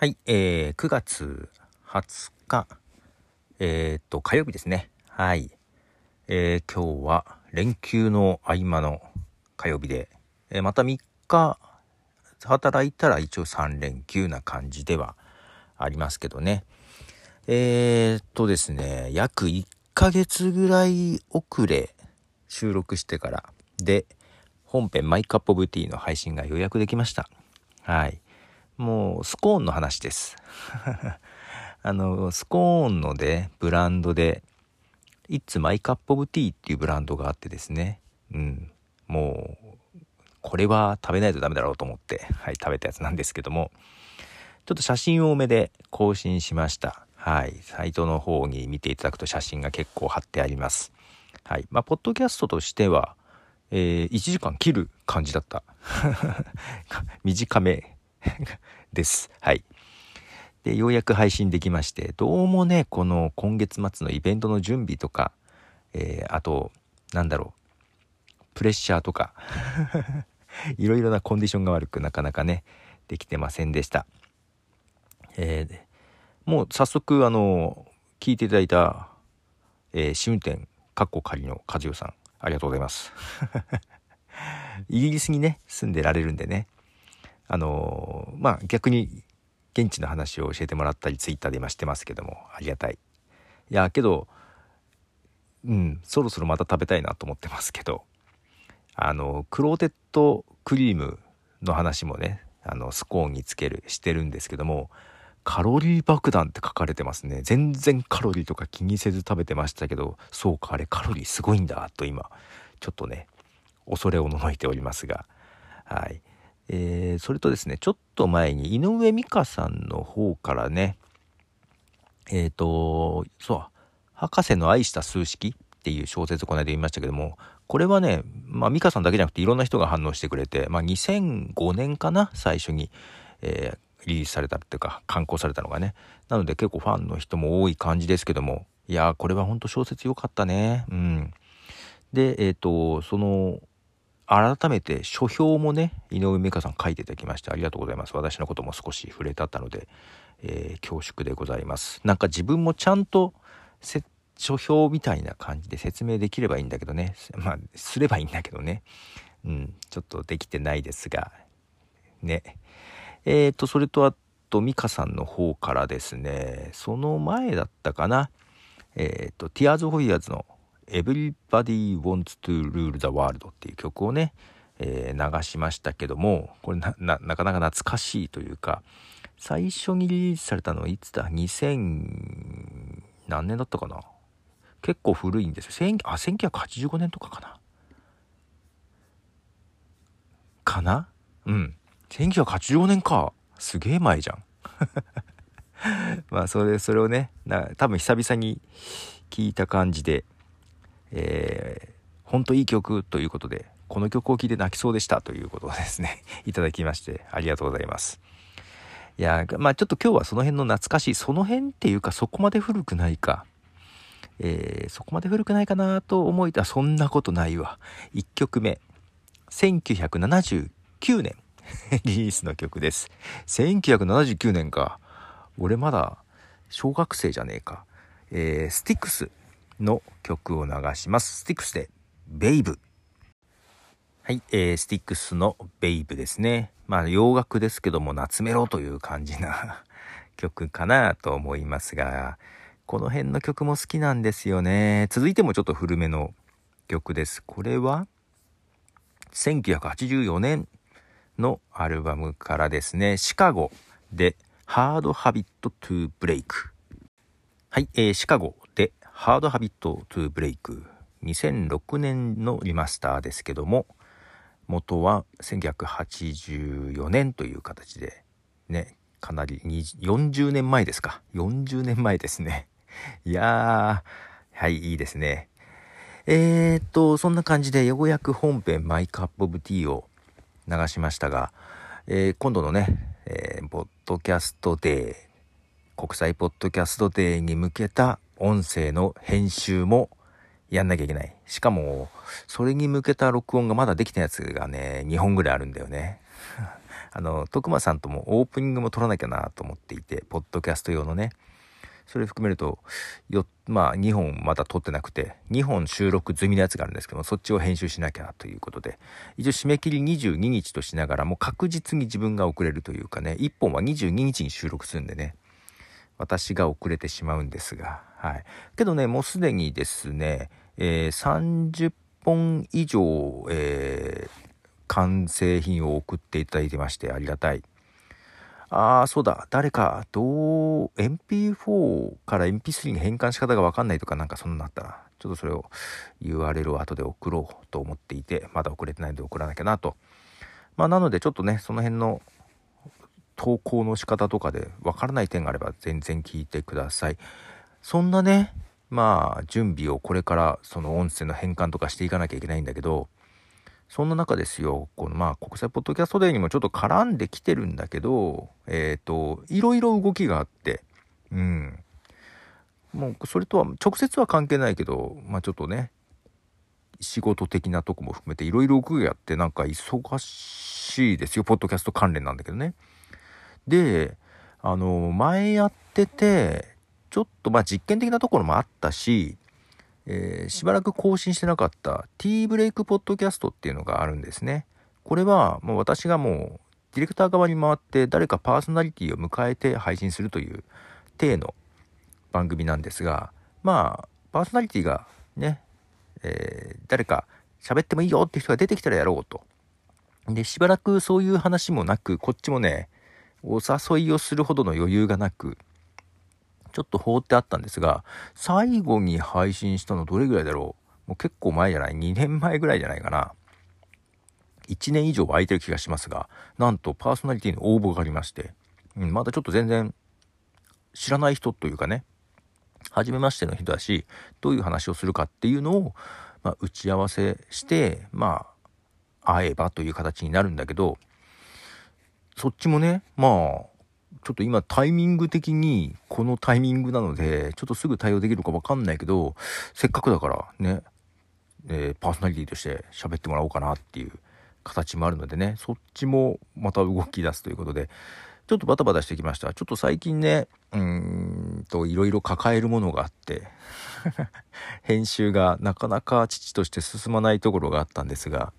はい、えー、9月20日、えー、っと、火曜日ですね。はい。えー、今日は連休の合間の火曜日で、えー、また3日働いたら一応3連休な感じではありますけどね。えー、っとですね、約1ヶ月ぐらい遅れ収録してからで、本編マイカップオブティーの配信が予約できました。はい。もうスコーンの話です。あの、スコーンので、ブランドで、It's My Cup of Tea っていうブランドがあってですね。うん。もう、これは食べないとダメだろうと思って、はい、食べたやつなんですけども、ちょっと写真多めで更新しました。はい。サイトの方に見ていただくと写真が結構貼ってあります。はい。まあ、ポッドキャストとしては、えー、1時間切る感じだった。短め です。はい。で、ようやく配信できまして、どうもね、この今月末のイベントの準備とか、えー、あと、なんだろう、プレッシャーとか いろいろなコンディションが悪くなかなかね、できてませんでした。えー、もう早速、あの、聞いていただいた、えー、試運転、かっこ仮の和代さん、ありがとうございます。イギリスにね、住んでられるんでね、あのまあ逆に現地の話を教えてもらったりツイッターで今してますけどもありがたい。いやけどうんそろそろまた食べたいなと思ってますけどあのクローテッドクリームの話もねあのスコーンにつけるしてるんですけどもカロリー爆弾って書かれてますね。全然カロリーとか気にせず食べてましたけどそうかあれカロリーすごいんだと今ちょっとね恐れをののいておりますがはい。えー、それとですね、ちょっと前に井上美香さんの方からね、えっ、ー、と、そう、博士の愛した数式っていう小説をこの間言いましたけども、これはね、まあ美香さんだけじゃなくていろんな人が反応してくれて、まあ2005年かな、最初に、えー、リリースされたっていうか、刊行されたのがね。なので結構ファンの人も多い感じですけども、いやー、これは本当小説良かったね。うん。で、えっ、ー、と、その、改めて書評もね、井上美香さん書いていただきましてありがとうございます。私のことも少し触れたったので、えー、恐縮でございます。なんか自分もちゃんと書評みたいな感じで説明できればいいんだけどね。まあ、すればいいんだけどね。うん、ちょっとできてないですが、ね。え、ー、と、それとあと、美香さんの方からですね、その前だったかな。えっ、ー、と、Tears for Years の Everybody Wants to Rule the World っていう曲をね、えー、流しましたけども、これなかなか懐かしいというか、最初にリリースされたのはいつだ ?2000 何年だったかな？結構古いんですよ。あ、1985年とかかな？かな？うん。1985年か。すげえ前じゃん。まあ、それ、それをね、な多分久々に聞いた感じで、えー、ほんといい曲ということで、この曲を聴いて泣きそうでしたということをですね、いただきましてありがとうございます。いや、まあちょっと今日はその辺の懐かしい、その辺っていうかそこまで古くないか。えー、そこまで古くないかなと思いたそんなことないわ。1曲目。1979年 リリースの曲です。1979年か。俺まだ小学生じゃねえか。えー、スティックスの曲を流します。スティックスで、ベイブ。はい、えー、スティックスのベイブですね。まあ洋楽ですけども夏メロという感じな 曲かなと思いますが、この辺の曲も好きなんですよね。続いてもちょっと古めの曲です。これは1984年のアルバムからですね、シカゴで Hard Habit to Break。はい、えー、シカゴハードハビットトゥーブレイク2006年のリマスターですけども元は1984年という形でねかなり40年前ですか。40年前ですね。いやーはいいいですね。えー、っとそんな感じでようやく本編マイカップオブティーを流しましたが、えー、今度のね、えー、ポッドキャストデー国際ポッドキャストデーに向けた音声の編集もやんなきゃいけない。しかも、それに向けた録音がまだできたやつがね、2本ぐらいあるんだよね。あの、徳間さんともオープニングも撮らなきゃなと思っていて、ポッドキャスト用のね、それ含めると、よ、まあ、2本まだ撮ってなくて、2本収録済みのやつがあるんですけども、そっちを編集しなきゃということで、一応締め切り22日としながらも確実に自分が遅れるというかね、1本は22日に収録するんでね、私が遅れてしまうんですが、はい。けどね、もうすでにですね、えー、30本以上、えー、完成品を送っていただいてましてありがたい。ああ、そうだ、誰か、どう、MP4 から MP3 に変換し方がわかんないとかなんかそんなあったら、ちょっとそれを URL を後で送ろうと思っていて、まだ送れてないので送らなきゃなと。まあなのでちょっとね、その辺の投稿の仕方とかでわからない点があれば全然聞いてください。そんなね、まあ準備をこれからその音声の変換とかしていかなきゃいけないんだけど、そんな中ですよ、このまあ国際ポッドキャストデーにもちょっと絡んできてるんだけど、えっ、ー、と、いろいろ動きがあって、うん。もうそれとは直接は関係ないけど、まあちょっとね、仕事的なとこも含めていろいろ動きがあってなんか忙しいですよ、ポッドキャスト関連なんだけどね。で、あの、前やってて、ちょっとまあ実験的なところもあったし、えー、しばらく更新してなかった T ブレイクポッドキャストっていうのがあるんですね。これはもう私がもうディレクター側に回って誰かパーソナリティを迎えて配信するという体の番組なんですが、まあ、パーソナリティがね、えー、誰か喋ってもいいよって人が出てきたらやろうと。で、しばらくそういう話もなく、こっちもね、お誘いをするほどの余裕がなく、ちょっと放ってあったんですが、最後に配信したのどれぐらいだろう？もう結構前じゃない ?2 年前ぐらいじゃないかな。1年以上空いてる気がしますが、なんとパーソナリティの応募がありまして、うん、まだちょっと全然知らない人というかね、初めましての人だし、どういう話をするかっていうのを、まあ、打ち合わせして、まあ、会えばという形になるんだけど、そっちもね、まあ、ちょっと今タイミング的にこのタイミングなので、ちょっとすぐ対応できるかわかんないけど、せっかくだからね、えー、パーソナリティとして喋ってもらおうかなっていう形もあるのでね、そっちもまた動き出すということで、ちょっとバタバタしてきました。ちょっと最近ね、うーんと、いろいろ抱えるものがあって 編集がなかなか父として進まないところがあったんですが、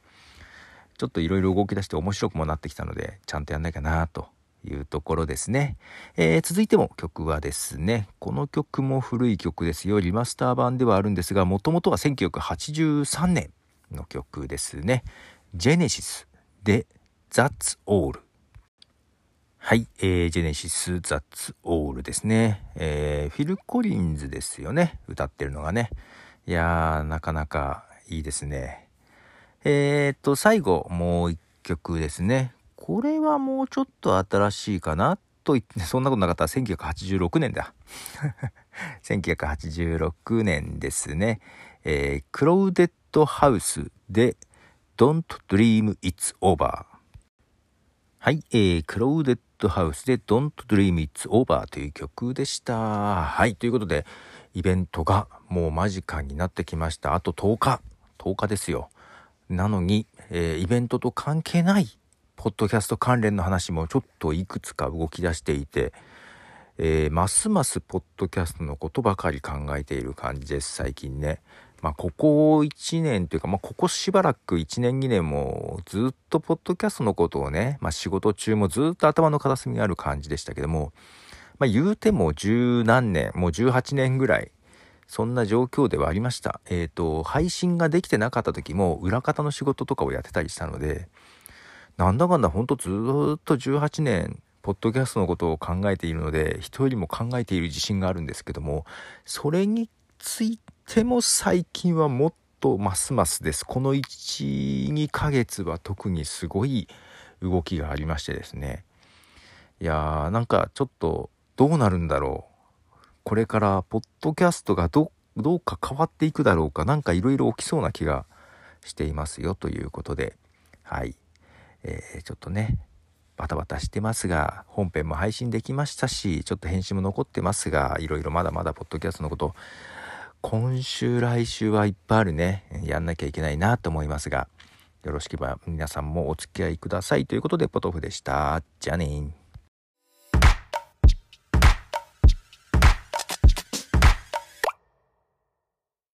ちょっといろいろ動き出して面白くもなってきたので、ちゃんとやんなきゃなというところですね。えー、続いても曲はですね、この曲も古い曲ですよ。リマスター版ではあるんですが、もともとは1983年の曲ですね。ジェネシスで That's All。はい、えー、ジェネシス That's All ですね。えー、フィル・コリンズですよね。歌ってるのがね。いやー、なかなかいいですね。えー、っと、最後、もう一曲ですね。これはもうちょっと新しいかなと言って、そんなことなかったら1986年だ。1986年ですね。えー、クロウデッドハウスで Don't Dream It's Over。はい、えー、クロウデッドハウスで Don't Dream It's Over という曲でした。はい、ということで、イベントがもう間近になってきました。あと10日。10日ですよ。なのに、えー、イベントと関係ない、ポッドキャスト関連の話もちょっといくつか動き出していて、えー、ますますポッドキャストのことばかり考えている感じです、最近ね。まあ、ここ1年というか、まあ、ここしばらく1年2年もずっとポッドキャストのことをね、まあ、仕事中もずっと頭の片隅にある感じでしたけども、まあ、言うても十何年、もう18年ぐらいそんな状況ではありました。えっ、ー、と、配信ができてなかった時も裏方の仕事とかをやってたりしたので、なんだかんだほんとずっと18年、ポッドキャストのことを考えているので、人よりも考えている自信があるんですけども、それについても最近はもっとますますです。この1、2ヶ月は特にすごい動きがありましてですね。いやー、なんかちょっとどうなるんだろう。これからポッドキャストがどどうか変わっていくだろうか何かいろいろ起きそうな気がしていますよということで。はい、えー、ちょっとねバタバタしてますが本編も配信できましたしちょっと編集も残ってますがいろいろまだまだポッドキャストのこと今週来週はいっぱいあるね。やんなきゃいけないなと思いますがよろしければ皆さんもお付き合いくださいということでポトフでした。じゃあね